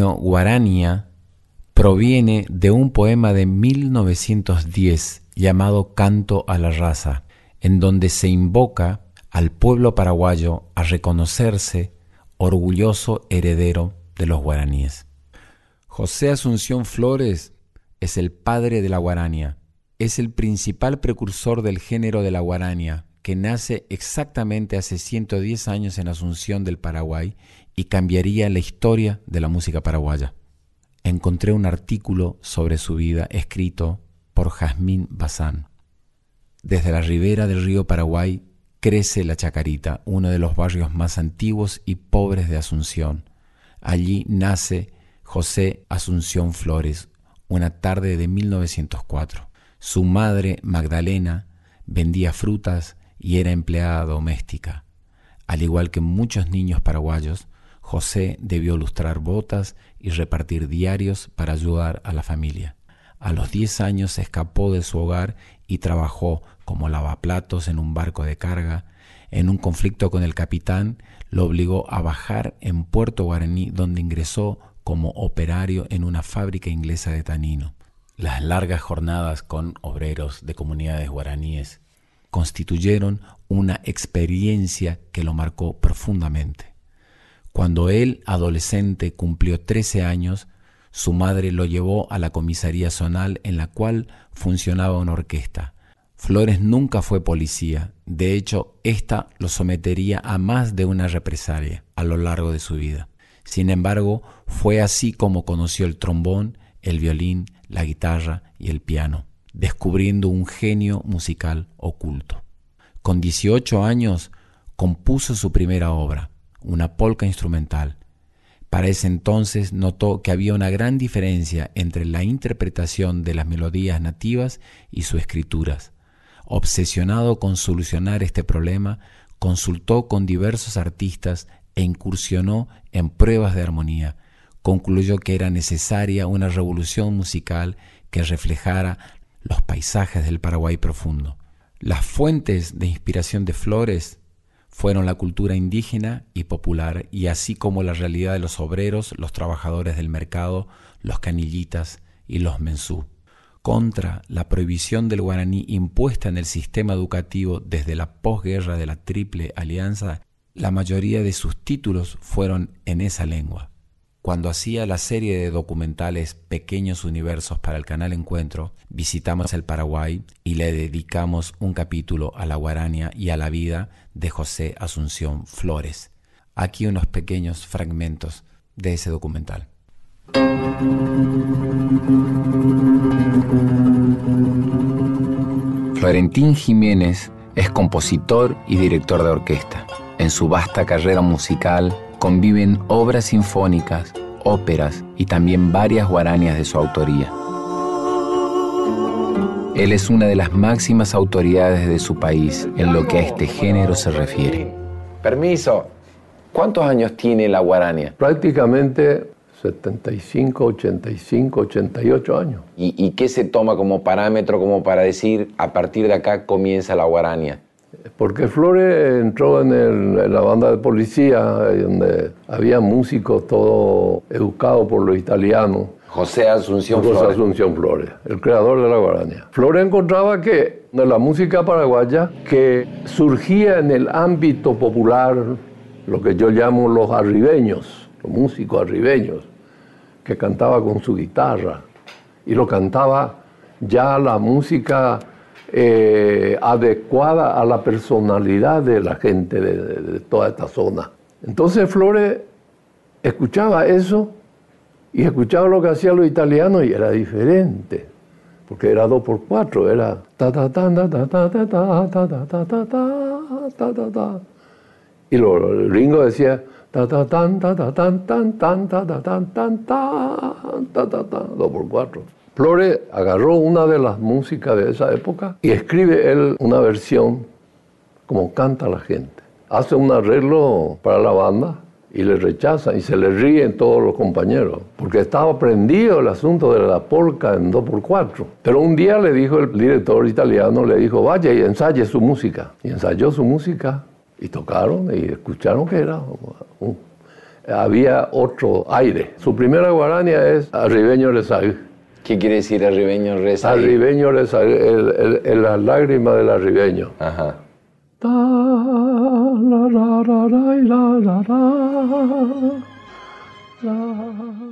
Término guarania proviene de un poema de 1910 llamado Canto a la Raza, en donde se invoca al pueblo paraguayo a reconocerse orgulloso heredero de los guaraníes. José Asunción Flores es el padre de la guarania, es el principal precursor del género de la guarania, que nace exactamente hace 110 años en Asunción del Paraguay y cambiaría la historia de la música paraguaya. Encontré un artículo sobre su vida escrito por Jazmín Bazán. Desde la ribera del río Paraguay crece La Chacarita, uno de los barrios más antiguos y pobres de Asunción. Allí nace José Asunción Flores, una tarde de 1904. Su madre, Magdalena, vendía frutas y era empleada doméstica. Al igual que muchos niños paraguayos, José debió lustrar botas y repartir diarios para ayudar a la familia. A los 10 años se escapó de su hogar y trabajó como lavaplatos en un barco de carga. En un conflicto con el capitán, lo obligó a bajar en Puerto Guaraní, donde ingresó como operario en una fábrica inglesa de tanino. Las largas jornadas con obreros de comunidades guaraníes constituyeron una experiencia que lo marcó profundamente. Cuando él, adolescente, cumplió 13 años, su madre lo llevó a la comisaría zonal en la cual funcionaba una orquesta. Flores nunca fue policía, de hecho, ésta lo sometería a más de una represalia a lo largo de su vida. Sin embargo, fue así como conoció el trombón, el violín, la guitarra y el piano, descubriendo un genio musical oculto. Con 18 años compuso su primera obra, una polca instrumental. Para ese entonces notó que había una gran diferencia entre la interpretación de las melodías nativas y sus escrituras. Obsesionado con solucionar este problema, consultó con diversos artistas e incursionó en pruebas de armonía. Concluyó que era necesaria una revolución musical que reflejara los paisajes del Paraguay profundo. Las fuentes de inspiración de Flores fueron la cultura indígena y popular, y así como la realidad de los obreros, los trabajadores del mercado, los canillitas y los mensú. Contra la prohibición del guaraní impuesta en el sistema educativo desde la posguerra de la Triple Alianza, la mayoría de sus títulos fueron en esa lengua. Cuando hacía la serie de documentales Pequeños Universos para el canal Encuentro, visitamos el Paraguay y le dedicamos un capítulo a la guarania y a la vida de José Asunción Flores. Aquí unos pequeños fragmentos de ese documental. Florentín Jiménez es compositor y director de orquesta. En su vasta carrera musical conviven obras sinfónicas, óperas y también varias guarañas de su autoría. Él es una de las máximas autoridades de su país en lo que a este género se refiere. Permiso, ¿cuántos años tiene la guarania? Prácticamente 75, 85, 88 años. ¿Y, ¿Y, qué se toma como parámetro como para decir a partir de acá comienza la guarania? Porque Flores entró en, la banda de policía, donde había músicos todos educados por los italianos. José Asunción José Flores. Asunción Flores, el creador de la guarania. Flores encontraba que de la música paraguaya que surgía en el ámbito popular, lo que yo llamo los arribeños, los músicos arribeños, que cantaba con su guitarra y lo cantaba ya la música eh, adecuada a la personalidad de la gente de, toda esta zona. Entonces Flores escuchaba eso y escuchaba lo que hacían los italianos y era diferente, porque era dos por cuatro, era ta ta ta ta ta ta ta ta ta ta ta ta ta ta y los gringos decía ta ta tan ta ta tan tan tan ta ta tan tan ta ta ta ta dos por cuatro. Flores agarró una de las músicas de esa época y escribe él una versión como canta la gente. Hace un arreglo para la banda y le rechazan y se le ríen todos los compañeros, porque estaba prendido el asunto de la polka en 2x4. Pero un día le dijo el director italiano, le dijo, vaya y ensaye su música. Y ensayó su música y tocaron y escucharon que era uh, había otro aire. Su primera guarania es Arribeño Rezag. ¿Qué quiere decir Arribeño Rezag? Arribeño Rezag, el, el, el, la lágrima del arribeño. Ajá. La,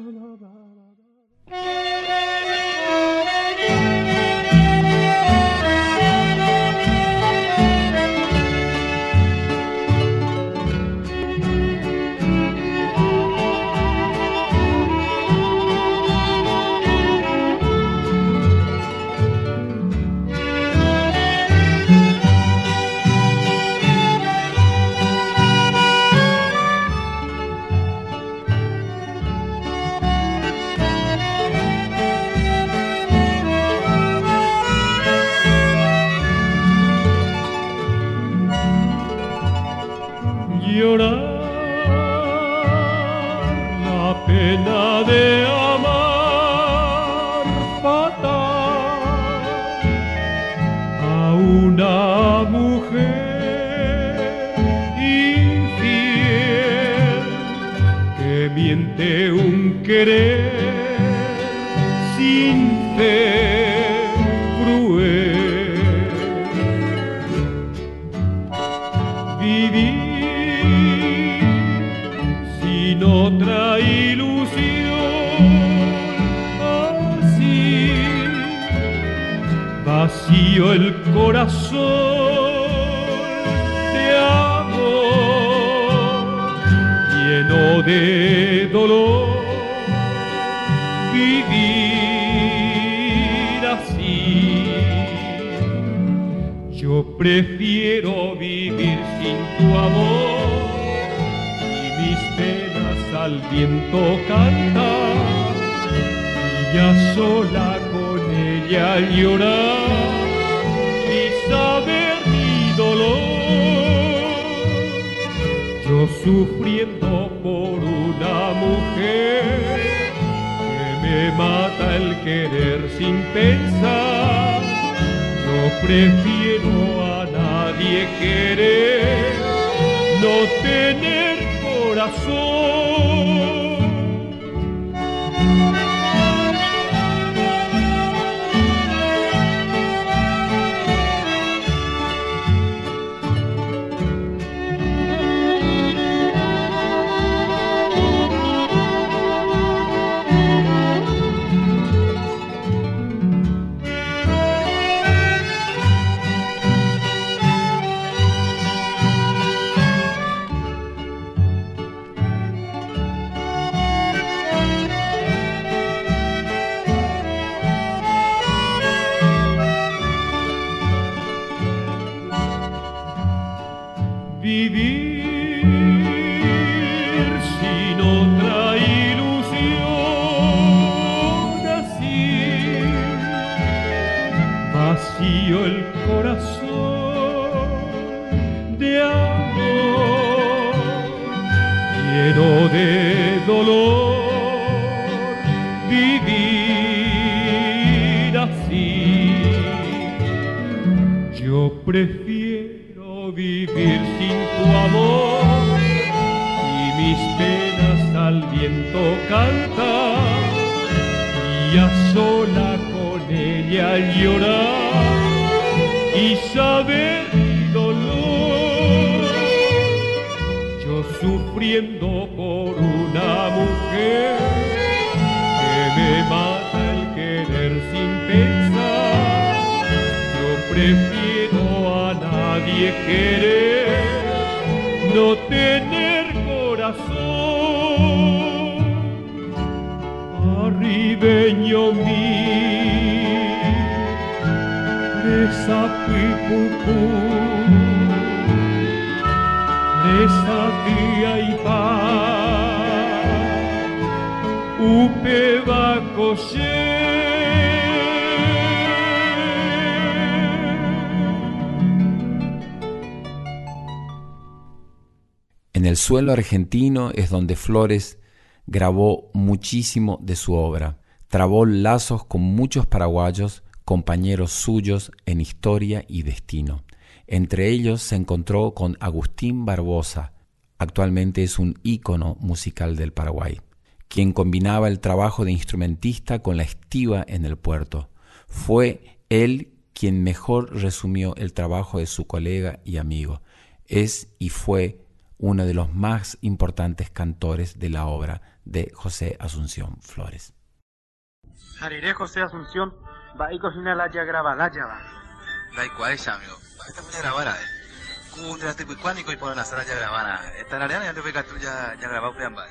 pendiente un querer sin fe cruel. Vivir sin otra ilusión así, vacío el corazón. Prefiero vivir sin tu amor. Y mis penas al viento cantar y ya sola con ella llorar. Y saber mi dolor. Yo sufriendo por una mujer que me mata el querer sin pensar, yo prefiero nadie querer no tener corazón. En el suelo argentino es donde Flores grabó muchísimo de su obra. Trabó lazos con muchos paraguayos compañeros suyos en historia y destino. Entre ellos se encontró con Agustín Barbosa, actualmente es un ícono musical del Paraguay, quien combinaba el trabajo de instrumentista con la estiva en el puerto. Fue él quien mejor resumió el trabajo de su colega y amigo. Es y fue uno de los más importantes cantores de la obra de José Asunción Flores. Jariré José Asunción Vai cocina la ya graba, la ya va. Es, amigo. Esta mulher grabara. Kundra te cuánico y por la sala ya grabara. Esta la ya te ya ya grabado ambas.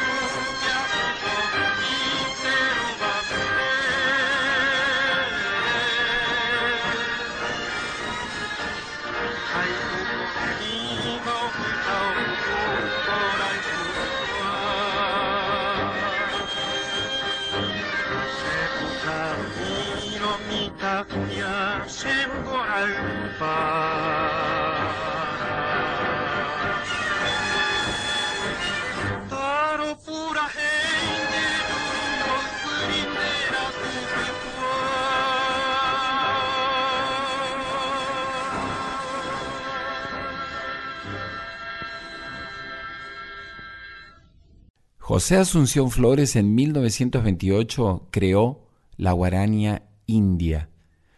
José Asunción Flores en 1928 creó la Guarania India,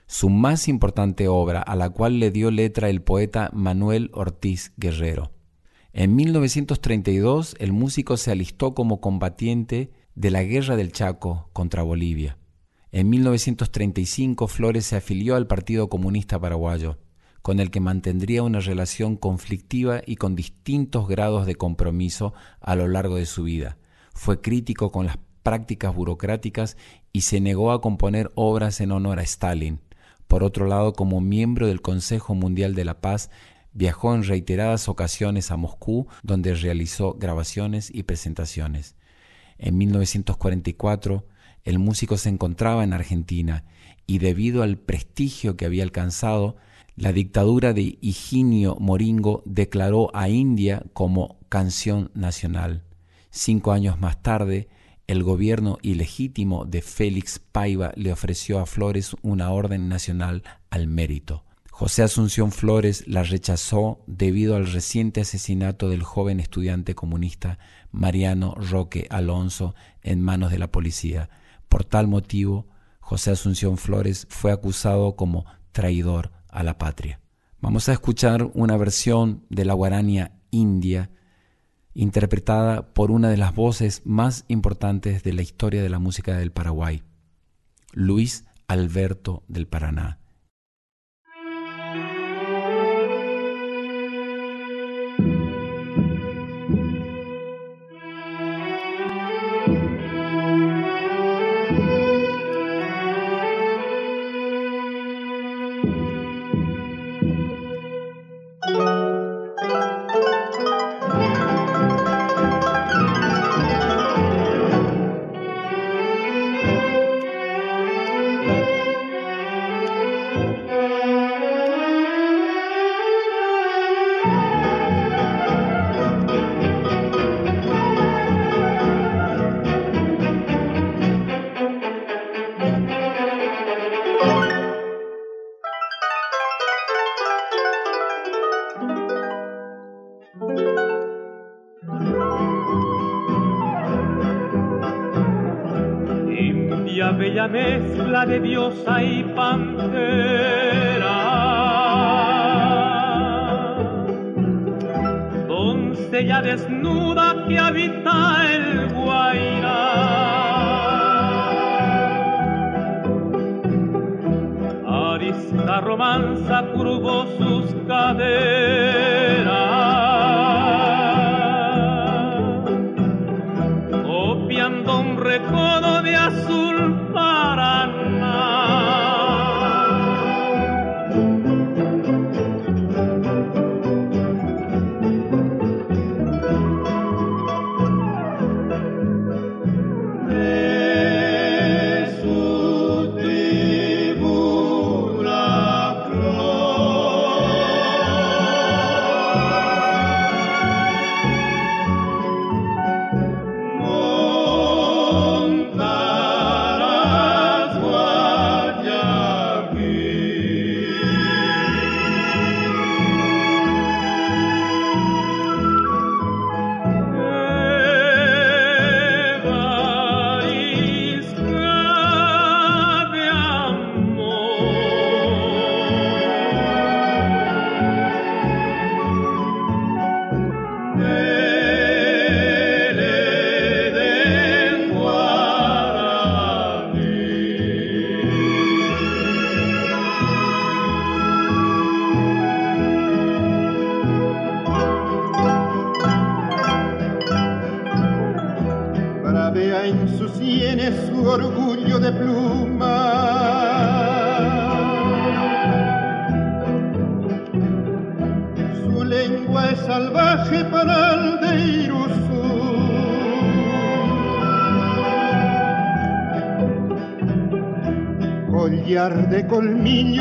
su más importante obra, a la cual le dio letra el poeta Manuel Ortiz Guerrero. En 1932 el músico se alistó como combatiente de la Guerra del Chaco contra Bolivia. En 1935 Flores se afilió al Partido Comunista Paraguayo, con el que mantendría una relación conflictiva y con distintos grados de compromiso a lo largo de su vida. Fue crítico con las prácticas burocráticas y se negó a componer obras en honor a Stalin. Por otro lado, como miembro del Consejo Mundial de la Paz, viajó en reiteradas ocasiones a Moscú, donde realizó grabaciones y presentaciones. En 1944, el músico se encontraba en Argentina y debido al prestigio que había alcanzado, la dictadura de Higinio Moringo declaró a India como canción nacional. Cinco años más tarde, el gobierno ilegítimo de Félix Paiva le ofreció a Flores una orden nacional al mérito. José Asunción Flores la rechazó debido al reciente asesinato del joven estudiante comunista Mariano Roque Alonso en manos de la policía. Por tal motivo, José Asunción Flores fue acusado como traidor a la patria. Vamos a escuchar una versión de la guarania india interpretada por una de las voces más importantes de la historia de la música del Paraguay, Luis Alberto del Paraná. Mezcla de diosa y pantera. Doncella desnuda que habita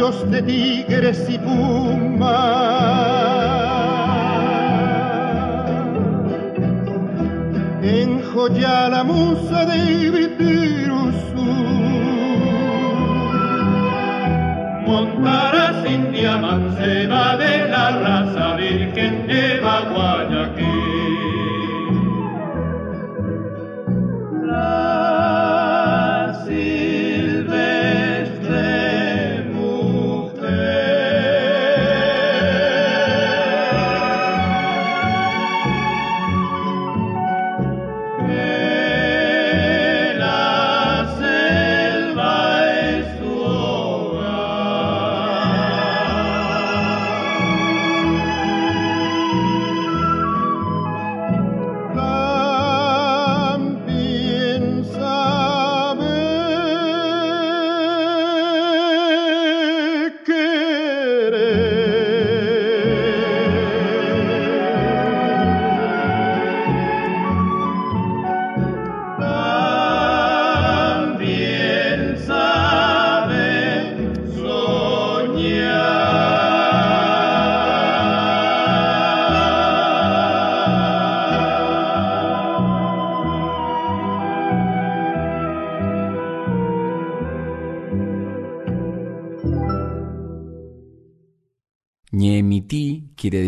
colmillos de tigres y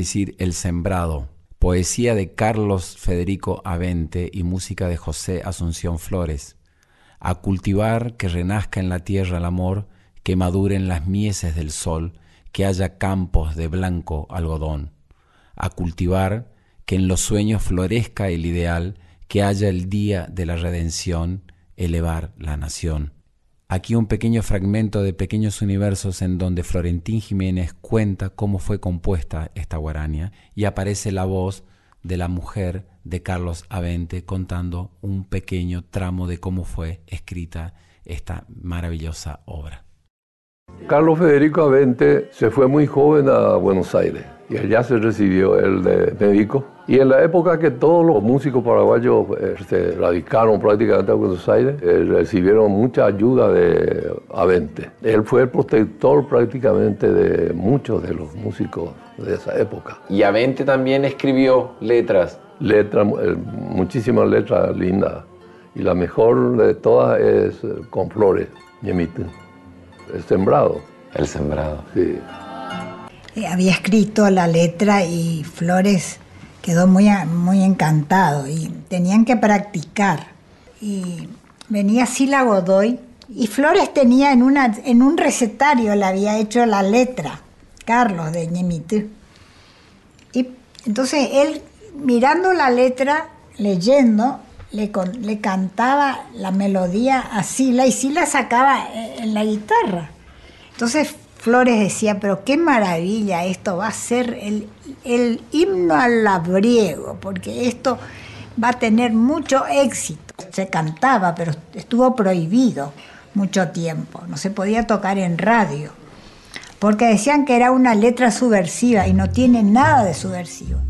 el sembrado, poesía de Carlos Federico Avente y música de José Asunción Flores. A cultivar que renazca en la tierra el amor, que maduren las mieses del sol, que haya campos de blanco algodón. A cultivar que en los sueños florezca el ideal, que haya el día de la redención, elevar la nación. Aquí un pequeño fragmento de Pequeños Universos en donde Florentín Jiménez cuenta cómo fue compuesta esta guarania y aparece la voz de la mujer de Carlos Avente contando un pequeño tramo de cómo fue escrita esta maravillosa obra. Carlos Federico Avente se fue muy joven a Buenos Aires y allá se recibió el de médico. Y en la época que todos los músicos paraguayos eh, se radicaron prácticamente a Buenos Aires, eh, recibieron mucha ayuda de Avente. Él fue el protector prácticamente de muchos de los músicos de esa época. Y Avente también escribió letras. Letras, eh, muchísimas letras lindas. Y la mejor de todas es Con Flores, Ñemite. El sembrado. El sembrado. Sí. Eh, había escrito la letra y Flores quedó muy, muy encantado y tenían que practicar. Y venía Sila Godoy y Flores tenía en, una, en un recetario, le había hecho la letra, Carlos de Ñemite. Y entonces él, mirando la letra, leyendo, le, le cantaba la melodía a Sila y Sila sacaba eh, en la guitarra. Entonces Flores decía, pero qué maravilla, esto va a ser el, himno al labriego, porque esto va a tener mucho éxito. Se cantaba, pero estuvo prohibido mucho tiempo, no se podía tocar en radio, porque decían que era una letra subversiva y no tiene nada de subversivo.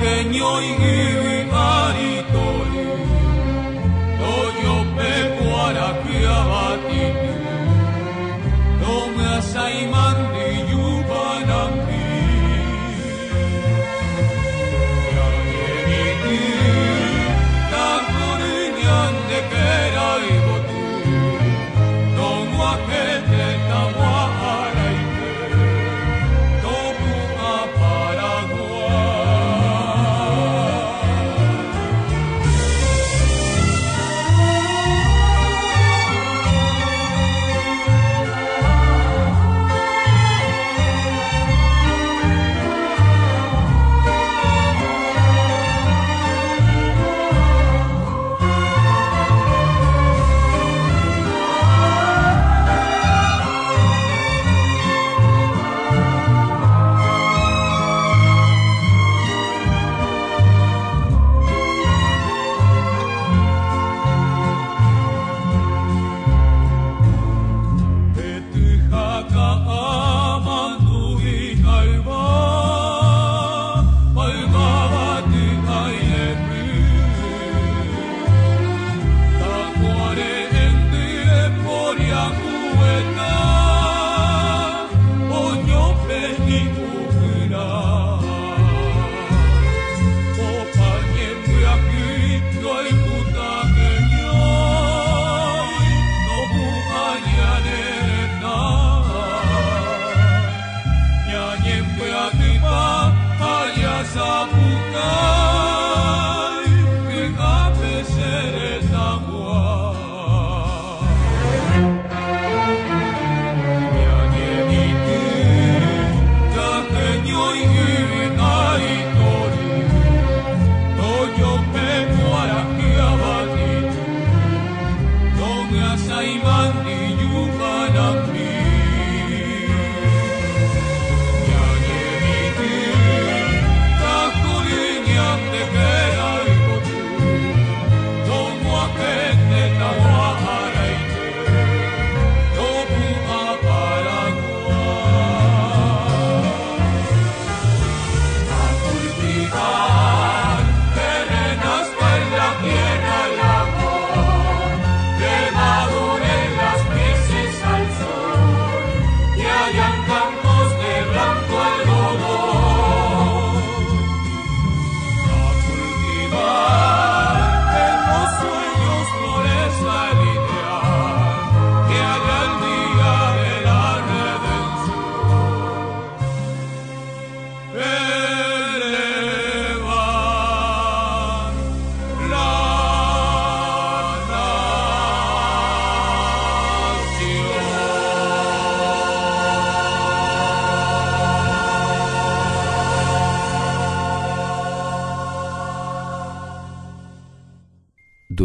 open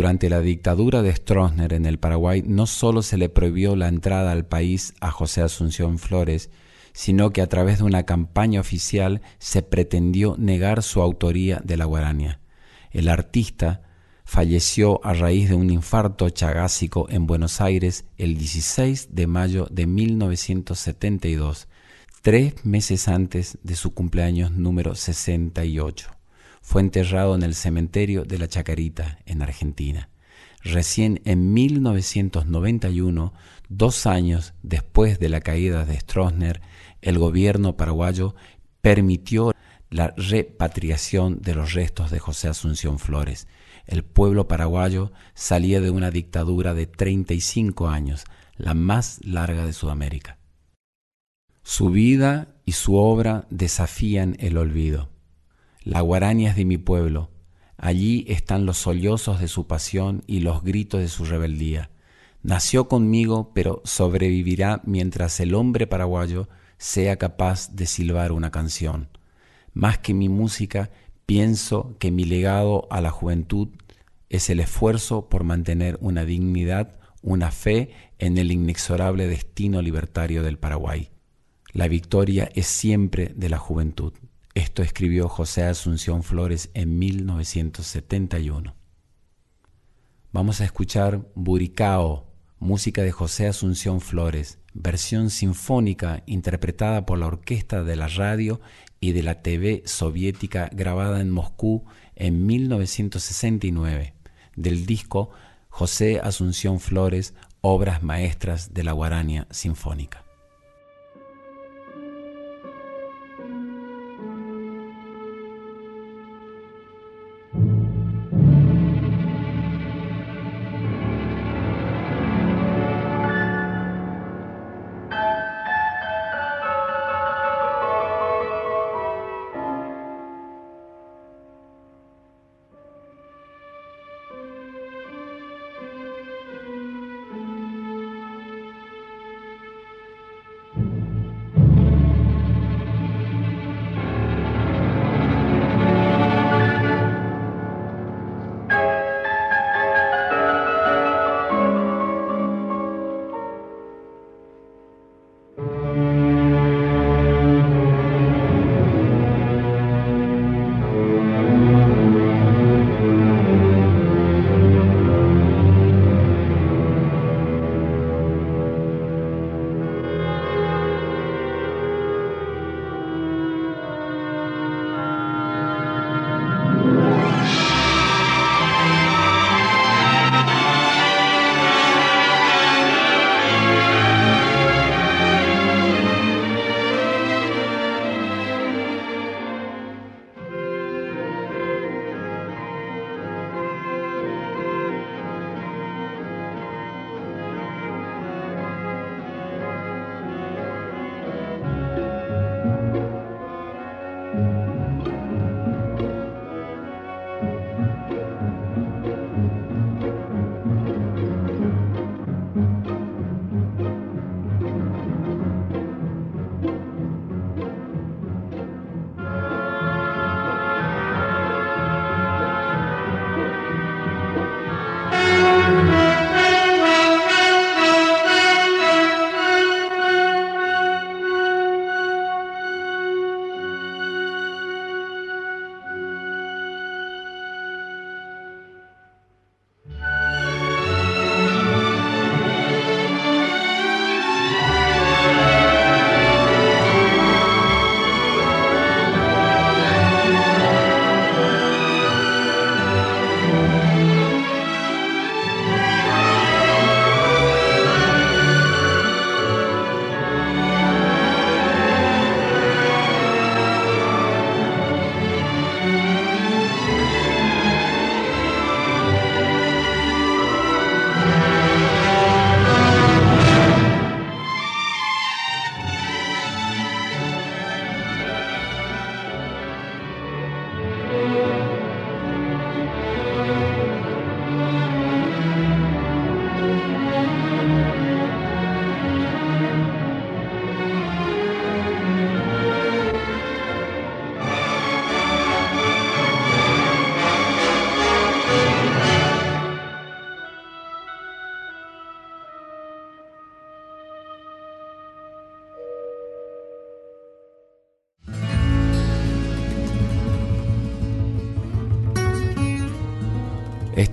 Durante la dictadura de Stroessner en el Paraguay no solo se le prohibió la entrada al país a José Asunción Flores, sino que a través de una campaña oficial se pretendió negar su autoría de la guarania. El artista falleció a raíz de un infarto chagásico en Buenos Aires el 16 de mayo de 1972, tres meses antes de su cumpleaños número 68. Fue enterrado en el cementerio de la Chacarita, en Argentina. Recién en 1991, dos años después de la caída de Stroessner, el gobierno paraguayo permitió la repatriación de los restos de José Asunción Flores. El pueblo paraguayo salía de una dictadura de 35 años, la más larga de Sudamérica. Su vida y su obra desafían el olvido. La guaraña es de mi pueblo. Allí están los sollozos de su pasión y los gritos de su rebeldía. Nació conmigo, pero sobrevivirá mientras el hombre paraguayo sea capaz de silbar una canción. Más que mi música, pienso que mi legado a la juventud es el esfuerzo por mantener una dignidad, una fe en el inexorable destino libertario del Paraguay. La victoria es siempre de la juventud. Esto escribió José Asunción Flores en 1971. Vamos a escuchar Buricao, música de José Asunción Flores, versión sinfónica interpretada por la orquesta de la radio y de la TV soviética grabada en Moscú en 1969, del disco José Asunción Flores, Obras Maestras de la Guarania Sinfónica.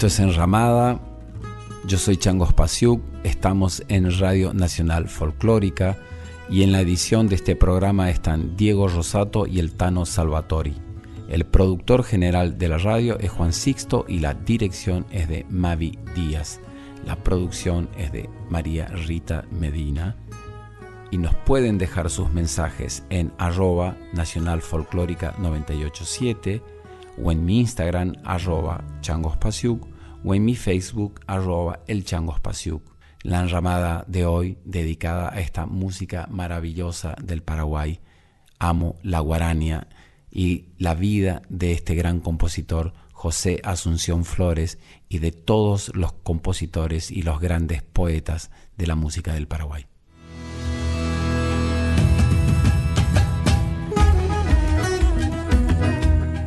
Esto es Enramada. Yo soy Chango Spasiuk. Estamos en Radio Nacional Folclórica y en la edición de este programa están Diego Rosato y el Tano Salvatori. El productor general de la radio es Juan Sixto y la dirección es de Mavi Díaz. La producción es de María Rita Medina. Y nos pueden dejar sus mensajes en arroba Nacional Folclórica 987 o en mi Instagram arroba changospasiuk o en mi Facebook arroba el changospasiuk. La enramada de hoy dedicada a esta música maravillosa del Paraguay. Amo la guarania y la vida de este gran compositor José Asunción Flores y de todos los compositores y los grandes poetas de la música del Paraguay.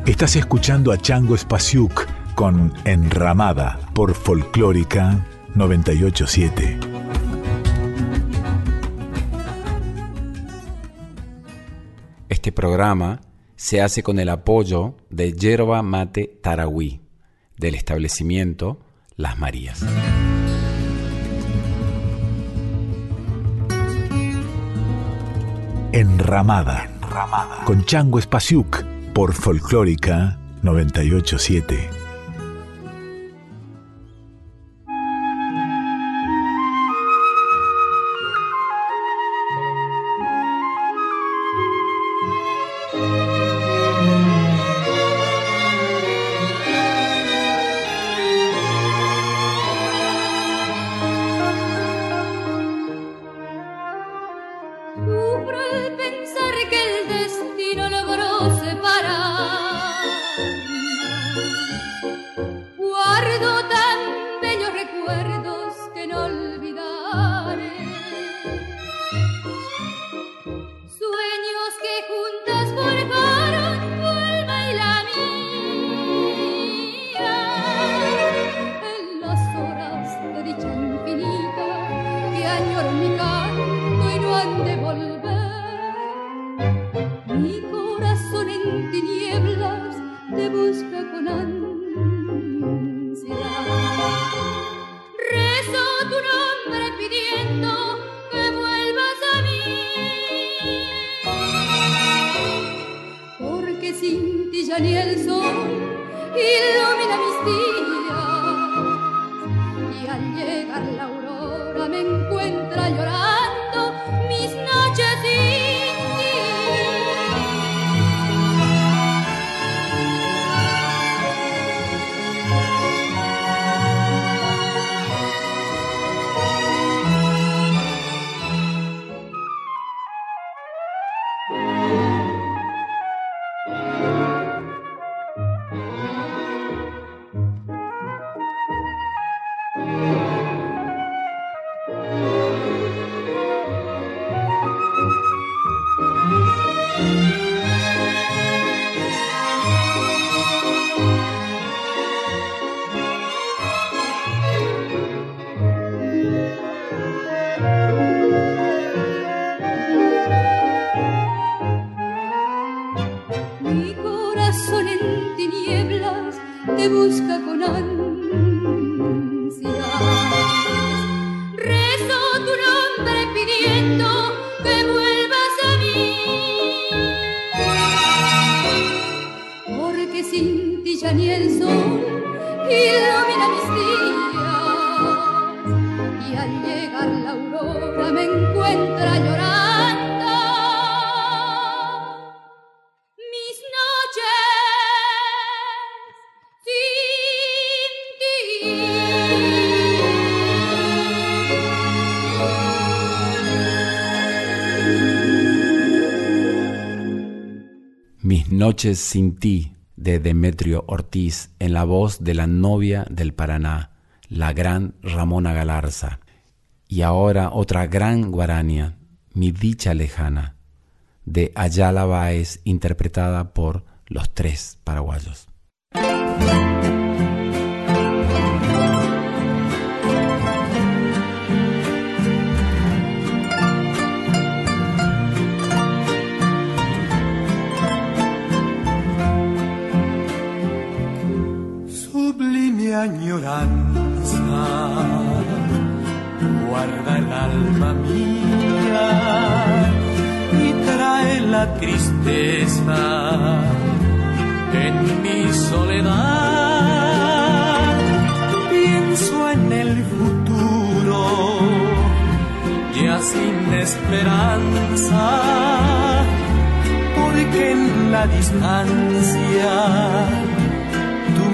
Estás escuchando a Chango Spasiuk con Enramada por Folclórica 987. Este programa se hace con el apoyo de Yerba Mate Tarahui, del establecimiento Las Marías. Enramada, Enramada. con Chango Spasiuk por Folclórica 987. Noches sin ti de Demetrio Ortiz en la voz de la novia del Paraná, la gran Ramona Galarza. Y ahora otra gran guarania, Mi dicha lejana, de Ayala Báez, interpretada por los tres paraguayos. añoranza guarda el alma mía y trae la tristeza en mi soledad. Pienso en el futuro, ya sin esperanza, porque en la distancia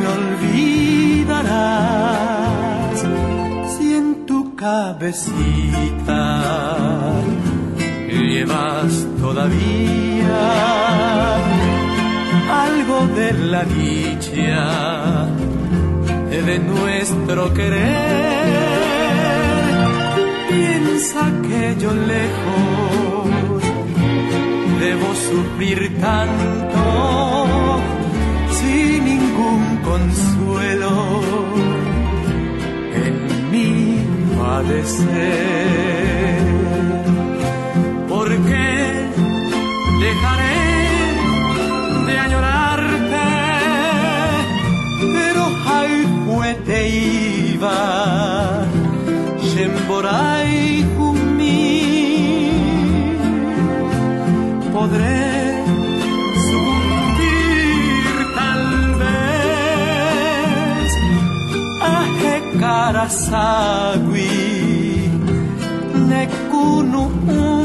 me olvidarás. Si en tu cabecita llevas todavía algo de la dicha de nuestro querer. Piensa que yo lejos debo sufrir tanto consuelo en mi padecer. ¿Por qué dejaré de añorarte? Pero hay te iba, Sarasagui, Necuno 1.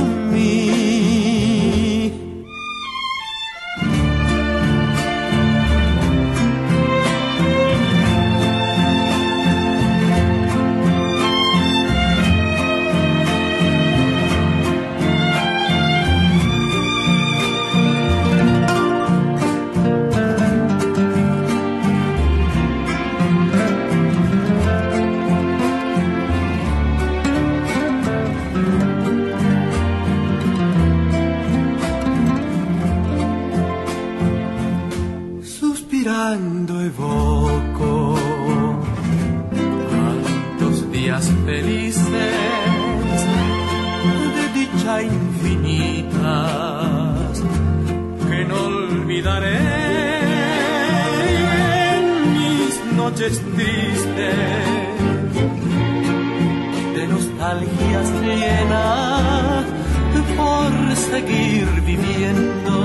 Infinitas que no olvidaré. En mis noches tristes de nostalgias llenas por seguir viviendo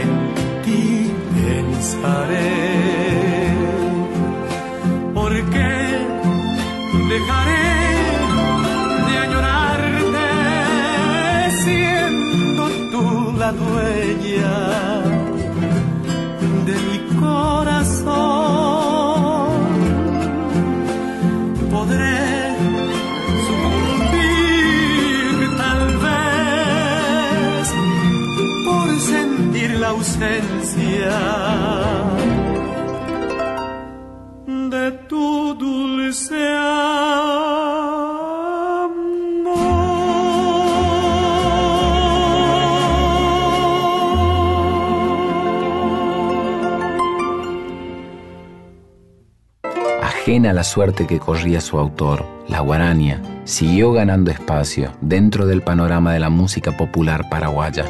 en ti pensaré. Porque dejaré la dueña de mi corazón Ajena a la suerte que corría su autor, la guarania siguió ganando espacio dentro del panorama de la música popular paraguaya.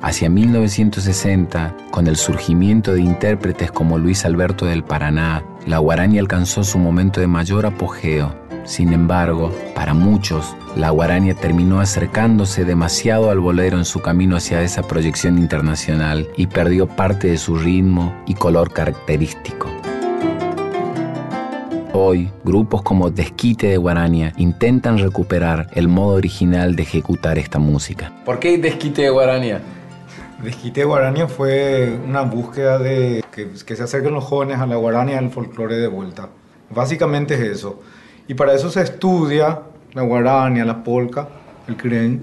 Hacia 1960, con el surgimiento de intérpretes como Luis Alberto del Paraná, la guarania alcanzó su momento de mayor apogeo. Sin embargo, para muchos, la guarania terminó acercándose demasiado al bolero en su camino hacia esa proyección internacional y perdió parte de su ritmo y color característico. Hoy, grupos como Desquite de Guarania intentan recuperar el modo original de ejecutar esta música. ¿Por qué Desquite de Guarania? Desquite Guarania fue una búsqueda de que, que, se acerquen los jóvenes a la guarania y al folclore de vuelta. Básicamente es eso. Y para eso se estudia la guarania, la polca, el cren,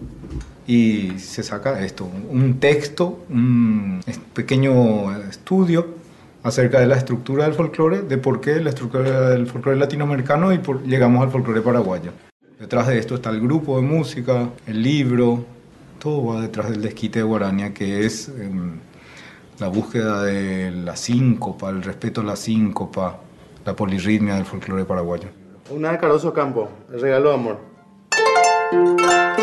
y se saca esto, un texto, un pequeño estudio acerca de la estructura del folclore, de por qué la estructura del folclore latinoamericano y por, llegamos al folclore paraguayo. Detrás de esto está el grupo de música, el libro, todo va detrás del desquite de Guarania, que es eh, la búsqueda de la síncopa, el respeto a la síncopa, la polirritmia del folclore paraguayo. Una de Caroso Campo, el regalo de amor.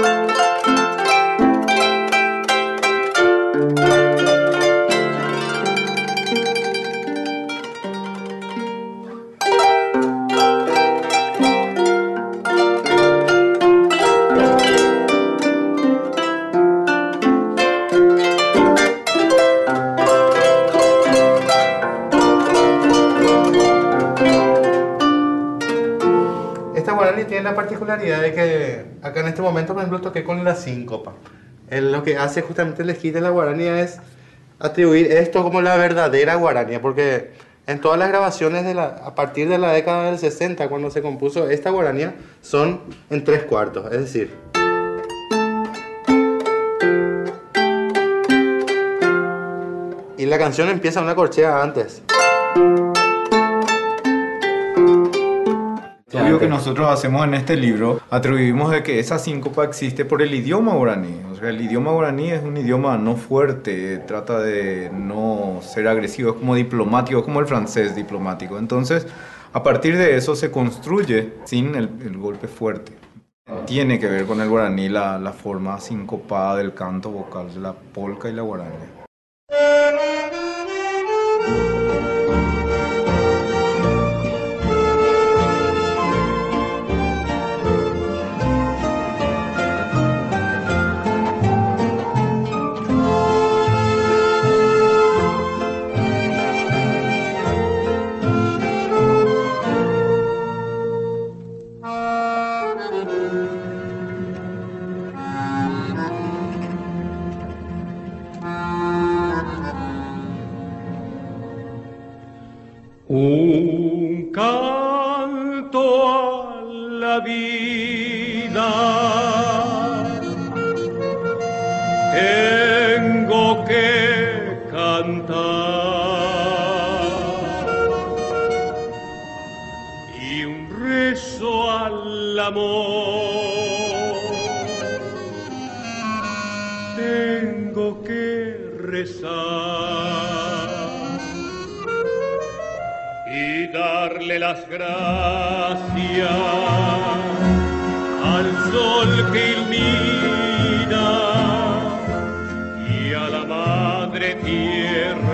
La síncopa. Lo que hace justamente el esquí de la guaranía es atribuir esto como la verdadera guaranía, porque en todas las grabaciones de a partir de la década del 60, cuando se compuso esta guaranía, son en tres cuartos, es decir, y la canción empieza una corchea antes. Lo que nosotros hacemos en este libro, atribuimos de que esa síncopa existe por el idioma guaraní. O sea, el idioma guaraní es un idioma no fuerte, trata de no ser agresivo, es como diplomático, como el francés diplomático. Entonces, a partir de eso se construye sin el, el golpe fuerte. Tiene que ver con el guaraní la, la forma sincopada del canto vocal de la polca y la guaraní. Madre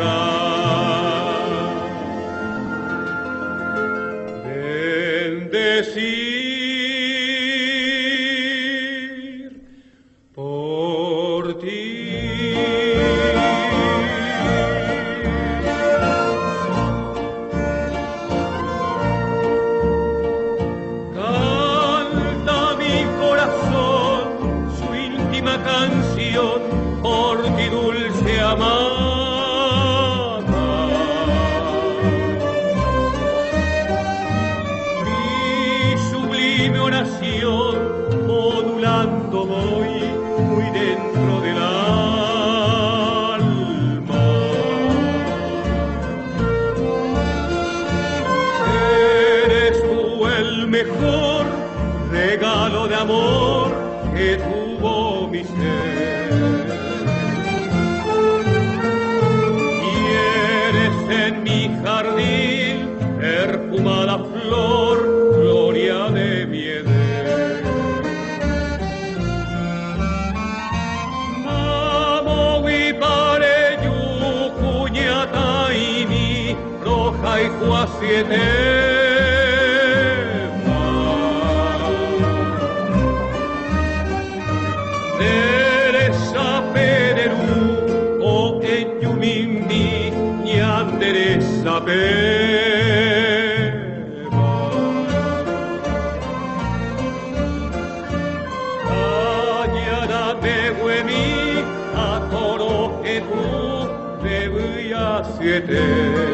a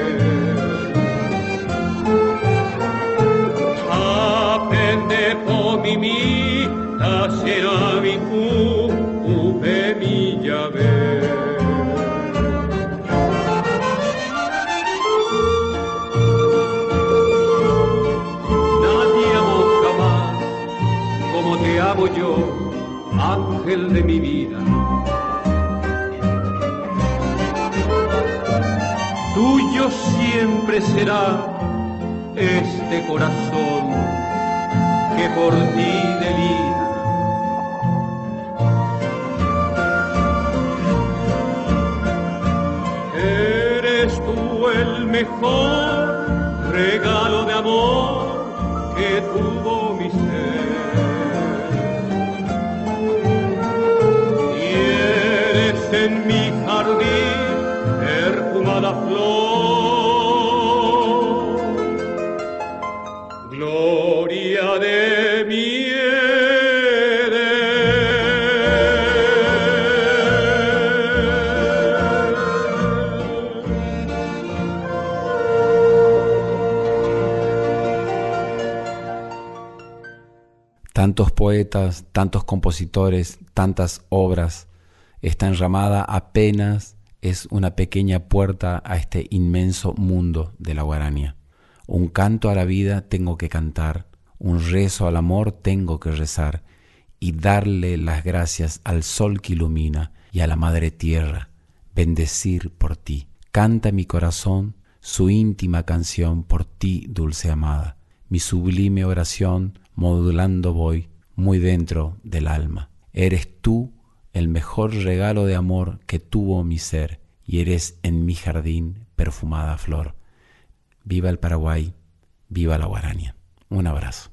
será este corazón que por ti delira. Eres tú el mejor regalo de amor poetas, tantos compositores, tantas obras. Esta enramada apenas es una pequeña puerta a este inmenso mundo de la guarania. Un canto a la vida tengo que cantar, un rezo al amor tengo que rezar y darle las gracias al sol que ilumina y a la madre tierra, bendecir por ti. Canta mi corazón su íntima canción por ti, dulce amada. Mi sublime oración modulando voy muy dentro del alma. Eres tú el mejor regalo de amor que tuvo mi ser y eres en mi jardín perfumada flor. Viva el Paraguay, viva la Guarania. Un abrazo.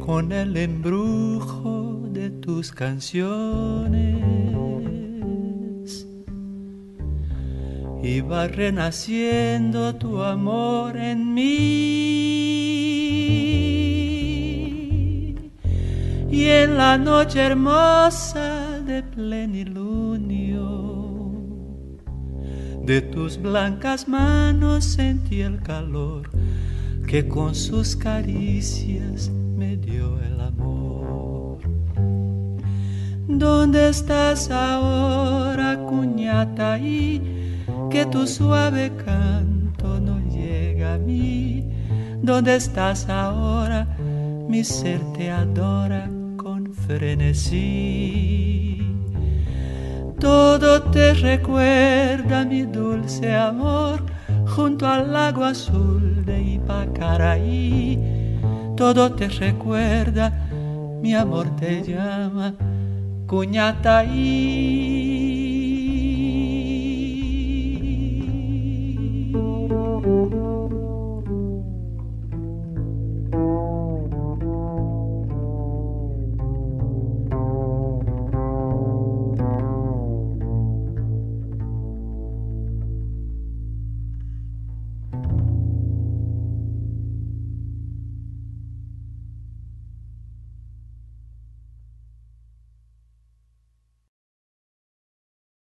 con el embrujo de tus canciones. Iba renaciendo tu amor en mí. Y en la noche hermosa de plenilunio, de tus blancas manos sentí el calor que con sus caricias ¿Dónde estás ahora, cuñata? Y que tu suave canto no llega a mí. ¿Dónde estás ahora? Mi ser te adora con frenesí. Todo te recuerda, mi dulce amor, junto al lago azul de Ipacaraí todo te recuerda, mi amor te llama, cuñata y